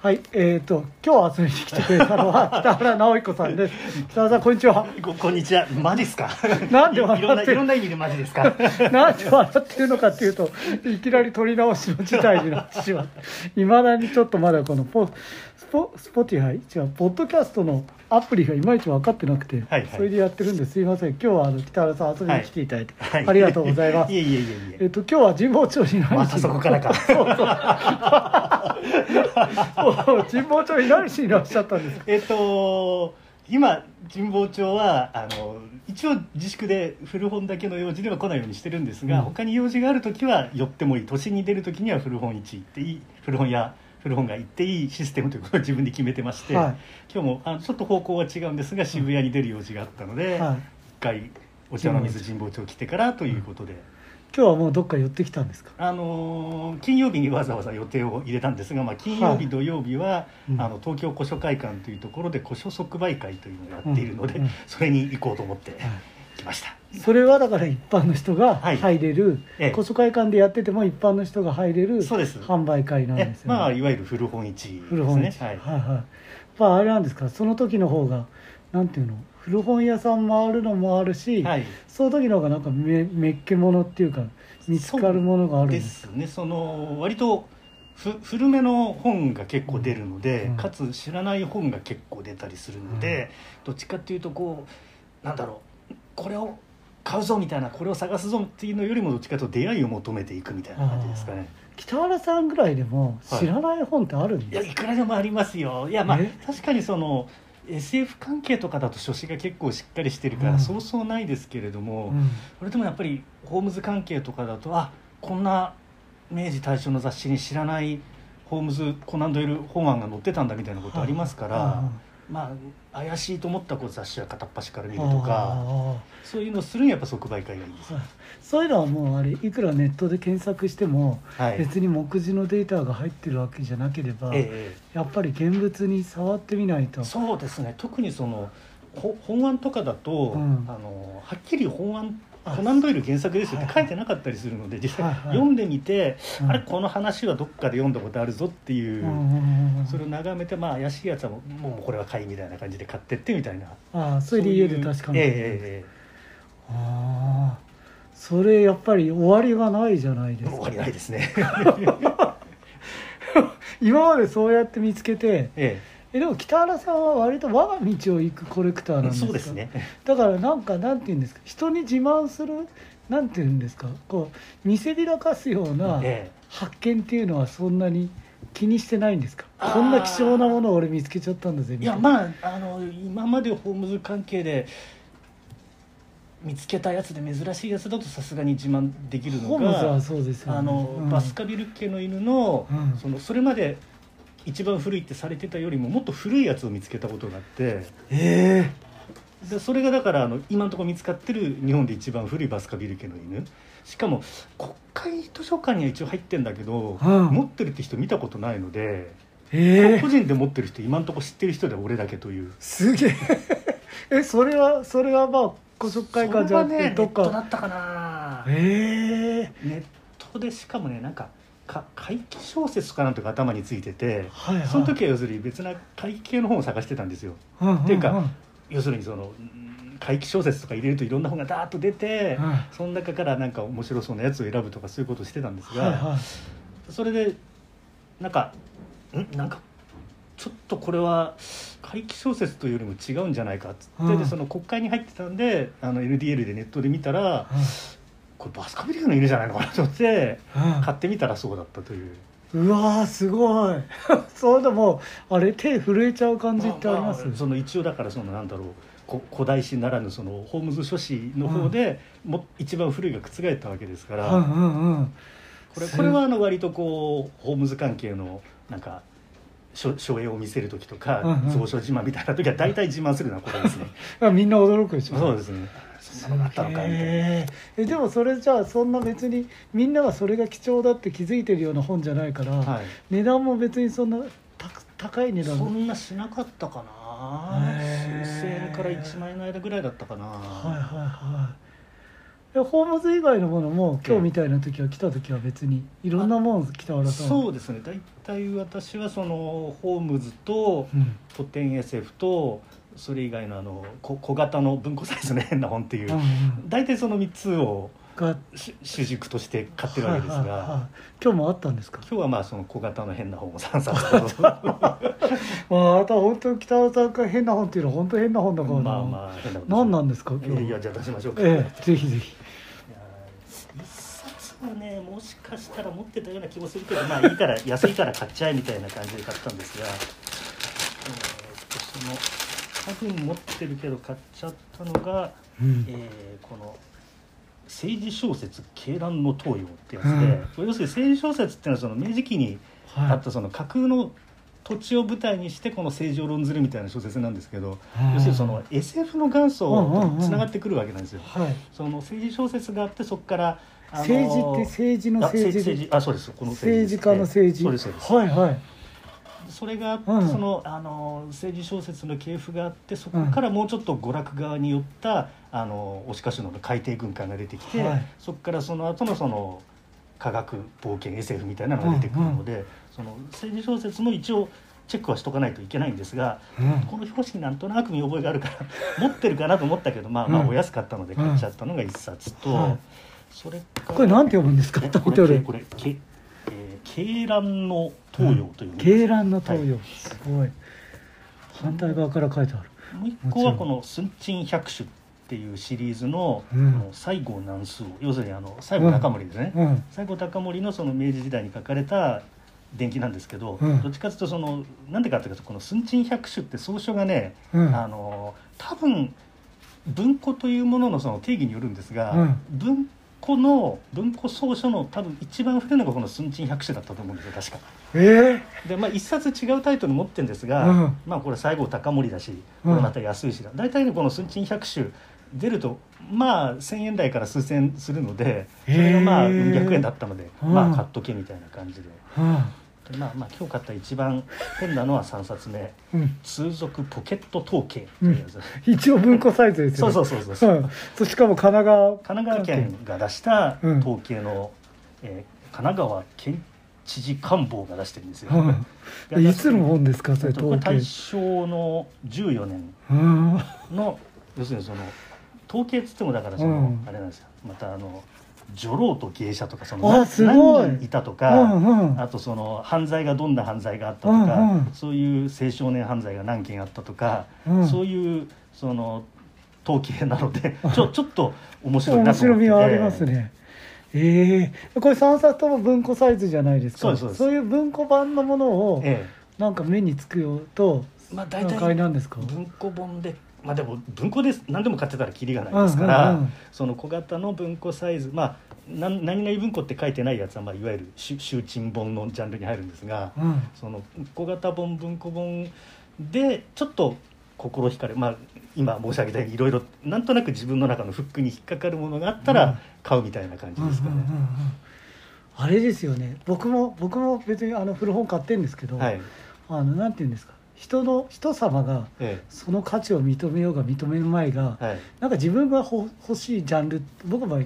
はい、えっ、と今日集めに来てくれたのは 北原直彦さんです。北原さんこんにちは。ここんにちは。マジっすか？なんで笑っていろんないろんな意味でマジですか？なんで笑ってるのかっていうといきなり取り直しの事態になってしまって。いまだにちょっとまだこのポスポスポティハイ？違うポッドキャストのアプリがいまいち分かってなくて、はいはい。それでやってるんです。いません。今日はあの北原さん遊びに来ていただいて、はい。ありがとうございます。いえいえいえいええ。っと今日は神保町に何し。にまたそこからか。そう 神保町に何しにいらっしゃったんです。か。えっと今神保町はあの一応自粛で古本だけの用事では来ないようにしてるんですが、うん。他に用事がある時は寄ってもいい。都心に出る時には古本市行っていい古本屋古本が行っていいシステムということを自分で決めてまして、はい。今日もあのちょっと方向は違うんですが渋谷に出る用事があったので、はい。一回お茶の水神保町来てからということで。今日はもうどっか寄ってきたんですか？あのー金曜日にわざわざ予定を入れたんですが、まあ、金曜日、はい土曜日は、うん。あの東京古書会館というところで古書即売会というのをやっているので、うんうんそれに行こうと思って。来ました。それはだから一般の人がはい入れる、ええ古書会館でやってても一般の人が入れるそうです販売会なんでえすよ、ね。まあいわゆる古本市です古本市、ね。はい。はいはい。まああれなんですか？その時の方がなんていうの、古本屋さん回るのもあるし、はい。その時の方がなんかめめっけものっていうか見つかるものがあるんでです。すね。その割とふ古めの本が結構出るので、うんかつ知らない本が結構出たりするので、どっちかっていうとこうなんだろうこれを買うぞみたいなこれを探すぞっていうのよりもどっちかというと出会いを求めていくみたいな感じですかね。北原さんぐらいでもはい知らない本ってあるんいやですか？いくらでもありますよ。いやまあえ？確かにその SF 関係とかだと書誌が結構しっかりしてるから、うんそうそうないですけれども、うんこれでもやっぱりホームズ関係とかだとあこんな明治大正の雑誌に知らないホームズコナン・ドイル本案が載ってたんだみたいなことありますから、まあ怪しいと思ったこう雑誌は片っ端から見るとかあそういうのをするにはやっぱ即売会がいいですー。はい。そういうのはもうあれいくらネットで検索しても、はい、別に目次のデータが入ってるわけじゃなければ、えやっぱり現物に触ってみないと。えそうですね。特にそのほ本案とかだと、うん。あのはっきり本案あコナン・ドイル原作ですよって書いてなかったりするので実際読んでみて、うん。あれこの話はどっかで読んだことあるぞっていう、それを眺めてまあ怪しいやつはもうもうこれは買いみたいな感じで買ってってみたいな。ああそれで家で確かめてえええええああそれやっぱり終わりがないじゃないですか。え終わりないですね。今までそうやって見つけて ええでも北原さんは割と我が道を行くコレクターなんえですか？そうですね。だからなんかなんて言うんですか？人に自慢するなんて言うんですか？こう見せびらかすようなえ発見っていうのはそんなに気にしてないんですか？あー。こんな貴重なものを俺見つけちゃったんだぜえいやまああの今までホームズ関係で見つけたやつで珍しいやつだとさすがに自慢できるのホームズはがそうですよね。あの、うん。バスカビル家の犬の,、うん。そのそれまで一番古いってされてたよりももっと古いやつを見つけたことがあってえ。でそれがだからあの今のところ見つかってる日本で一番古いバスカビル家の犬。しかも国会図書館には一応入ってんだけど、うん。持ってるって人見たことないので、ええ。個人で持ってる人今のところ知ってる人で俺だけという。すげえ。えそれはそれはまあ古書会館じゃなくてそれはねネッどっか。トだったかな。ええ。ネットでしかもねなんかか怪奇小説かなんとか頭についててはいはい。その時は要するに別な怪奇系の本を探してたんですよ。うんうんうん。っていうか要するにそのうん怪奇小説とか入れるといろんな本がダーッと出て、うんその中からなんか面白そうなやつを選ぶとかそういうことをしてたんですが、はいはい。それでなんかん？なんかちょっとこれは怪奇小説というよりも違うんじゃないかっつって、うん。でその国会に入ってたんであの LDL でネットで見たらうこれバスカビリカの犬じゃないのかなと思ってん。買ってみたらそうだったという。うわーすごい。そうでもあれ手震えちゃう感じってあります、あその一応だからそのなんだろうこ古代史ならぬそのホームズ書士の方で、も一番古いが覆ったわけですから、うんうんうん。これこれはあの割とこうホームズ関係のなんか書書影を見せる時とか、うんうん。自慢みたいな時は大体自慢するのはこれですね。あみんな驚くでしょそうですねそんなのがあったのかみたいな。でもそれじゃあそんな別にみんながそれが貴重だって気づいてるような本じゃないから、はい。値段も別にそんなた高い値段。そんなしなかったかな。数千円から1万円の間ぐらいだったかな、はいはいはい。えホームズ以外のものも今日みたいな時は来た時は別にいろんなもの北原さんそうですね。大体私はそのホームズとうん。古典 SF とそれ以外のあの小小型の文庫サイズの変な本っていう、うんうん。大体その3つをが主主軸として買ってるわけですが、今日もあったんですか？今日はまあその小型の変な本を3冊ほど。また本当北原さんが変な本っていうのは本当変な本だからな。まあまあ変な本何なんですか？今日いやじゃあ出しましょうか、ええぜひぜひ。ねもしかしたら持ってたような気もするけどまあいいから安いから買っちゃえみたいな感じで買ったんですが、えー、その多分持ってるけど買っちゃったのが、うん。えーこの政治小説「鶏卵の東洋」ってやつで、うん。要するに政治小説っていうのはその明治期にあはったその架空の土地を舞台にしてこの政治を論ずるみたいな小説なんですけど、い。要するにその SF の元祖とつながってくるわけなんですよ。はい。その政治小説があってそこから、あの政治って政治の政治あそうです。この政治家の政治。そうですそうです、はいはいそれがあって、うん。そのあの政治小説の系譜があってそこからもうちょっと娯楽側によったあの押しかしの海底軍艦が出てきて、はい。そこからその後のその科学冒険 SF みたいなのが出てくるので、その政治小説も一応チェックはしとかないといけないんですが、うん。この表紙になんとなく見覚えがあるから 持ってるかなと思ったけどまあまあうん。お安かったので買っちゃったのが一冊と、はい。それこれなんて読むんですか？えタイトル。これ鶏卵の東洋という、鶏卵の東洋、はい。すごい。反対側から書いてある。もう一個はこの「寸珍百種」っていうシリーズの「うん。あの西郷南宋」要するにあの西郷隆盛ですね、うん。西郷隆盛のその明治時代に書かれた伝記なんですけど、うん。どっちかというとそのなんでかっていうとこの「寸珍百種」って草書がね、うん。あの多分文庫というもののその定義によるんですが、うん。文庫の文庫草書の多分一番古いのがこの「寸珍百種」だったと思うんですよ確か。えでまあ一冊違うタイトル持ってるんですが、うん。まあこれ西郷隆盛だしうん。これまた安いしだ、大体ねこの「寸珍百種」出るとまあ1,000円台から数千円するのでそれがまあへー200円だったので、うん。まあ買っとけみたいな感じで。うん。でまあまあ今日買った一番変なのは3冊目。うん「通俗ポケット統計」というやつ、一応文庫サイズですよねそうそうそうそう、う。ん。そうしかも神奈川神奈川県が出したうん。統計の、えー神奈川県知事官房が出してるんですよ、うん。いつの本ですかそれ統計。大正の14年うん。の要するにその統計っつってもだからその、うん。あれなんですよ。またあの女郎と芸者とかその何人いたとうか、んうん。あとその犯罪がどんな犯罪があったとか、うんうん。そういう青少年犯罪が何件あったとか、うん。そういうその統計なので ちょちょっと面白いな面と思ってて。白みはありますね。ええこれ3冊とも文庫サイズじゃないですか。そうそういう文庫版のものをえなんか目につくようとえまあ大体なんですか？文庫本でまあでも文庫です何でも買ってたらキリがないですから、うんうんうん。その小型の文庫サイズまあなん何々文庫って書いてないやつは、まあ、いわゆる集集珍本のジャンルに入るんですが、うん。その小型本文庫本でちょっと心惹かれまあ今申し上げたようにいろいろなんとなく自分の中のフックに引っかかるものがあったうん。ら買うみたいな感じですかね。うんうんうんうん。あれですよね。僕も僕も別にあの古本買ってるんですけど、はい、あのなんていうんですか人の人様がえその価値を認めようが認める前が、えはい。なんか自分がほ欲しいジャンル僕の場合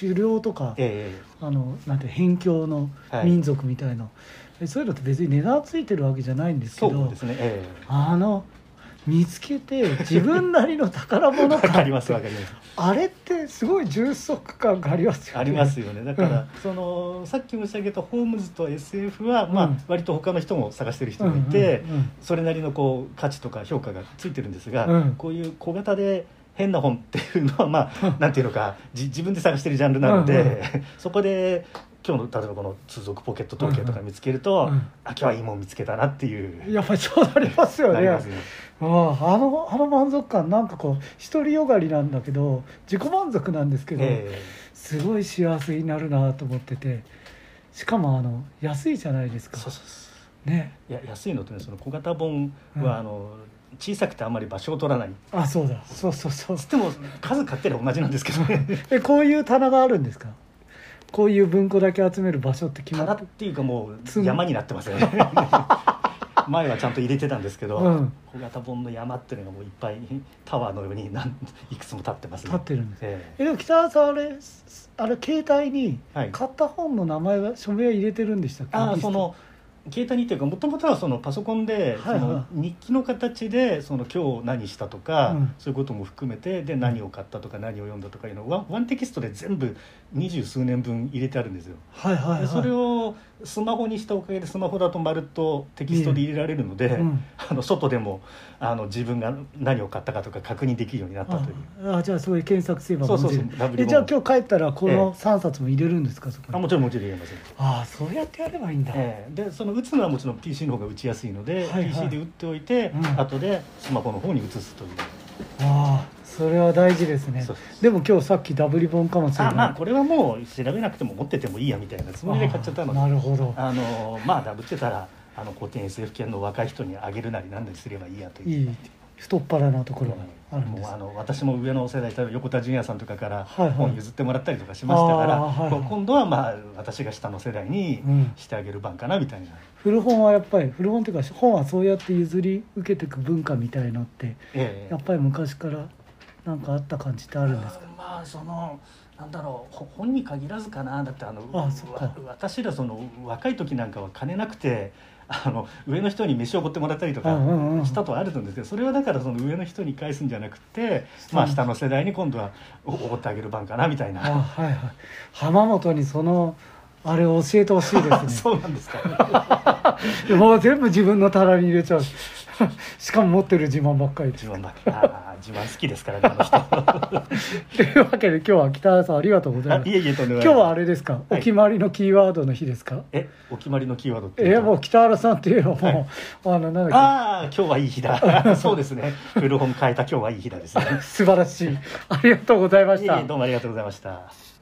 狩猟とか、えあのなんて辺境のはい。民族みたいな、えそういうのって別に値段ついてるわけじゃないんですけどそうですね、え。あの見つけて自分なりの宝物感。りますわかります。あれってすごい充足感がありますよね。ありますよね。だから、うん。そのさっき申し上げたホームズと SF は、まあうん。割と他の人も探してる人がいて、うんうんうん。それなりのこう価値とか評価がついてるんですが、うん。こういう小型で変な本っていうのはまあ なんていうのかじ自分で探してるジャンルなので、うんうん。そこで今日の例えばこの通俗ポケット統計とか見つけると、うんうんあ今日はいいもん見つけたなっていう。やっぱりそうなりますよね。ね。あのあの満足感なんかこう独りよがりなんだけど自己満足なんですけど、えすごい幸せになるなと思っててしかもあの安いじゃないですか。えそうそうそう。ね。いや安いのとねその小型本は、うん。あの小さくてあんまり場所を取らない。あそうだ。そうそうそう。つっても数買ってりゃ同じなんですけどね。えこういう棚があるんですか？こういう文庫だけ集める場所って決ま棚っっていうかもう山になってますよね。前はちゃんと入れてたんですけど、うん。小型本の山っていうのがもういっぱいタワーのようになんいくつも立ってますね。立ってるんです。ええ。でも北原さんあれあれ携帯にはい。買った本の名前は署名は入れてるんでしたっけ？あその携帯にっていうかもともとはそのパソコンでその日記の形でその今日何したとか、うん。そういうことも含めてで何を買ったとか何を読んだとかいうのをワンテキストで全部二十数年分入れてあるんですよ。はいはいはい。でそれをスマホにしたおかげでスマホだとまるっとテキストで入れられるので、うん。あの外でもあの自分が何を買ったかとか確認できるようになったという。ああじゃあそういう検索すればそうそうそうじゃあ今日帰ったらこええ。の3冊も入れるんですかそこに？あもちろんもちろん入れます。ああそうやってやればいいんだ、ええ。でその打つのはもちろん PC の方が打ちやすいので、はいはい。PC で打っておいて、うん。後でスマホの方に移すという。ああそれは大事ですね。でも今日さっきダブリ本かもしれない。あまあこれはもう調べなくても持っててもいいやみたいなつもりで買っちゃったので。なるほど。あのまあダブってたらあの古典 SF 系の若い人にあげるなりなんなりすればいいやという。いい太っ腹なところがあるんです。もうあの私も上の世代例えば横田純也さんとかから本譲ってもらったりとかしましたから、はいはい。今度はまあ私が下の世代にうん。してあげる番かなみたいな、古本はやっぱり古本っていうか本はそうやって譲り受けていく文化みたいのってええ。やっぱり昔からなんかあった感じってあるんですか？まあそのなんだろうほ本に限らずかな。だってあの私らその若い時なんかは金なくてあの上の人に飯をおごってもらったりとかしたとはあるんですけどそれはだからその上の人に返すんじゃなくて、下のまあ、下の世代に今度はおおごってあげる番かなみたいあな。はいはい。浜本にそのあれを教えてほしいですね。そうなんですか。もう全部自分の棚に入れちゃう。しかも持ってる自慢ばっかり自慢ばっかあー自慢好きですからねあの人。というわけで今日は北原さんありがとうございます。あいえいえとんでもない。今日はあれですか、はい。お決まりのキーワードの日ですか？えお決まりのキーワードってえもう北原さんっていうのはもう、はい。あのなんだっああ今日はいい日だ。そうですね。古本変えた今日はいい日だですね。け素晴らしい。ありがとうございました。いえいえどうもありがとうございました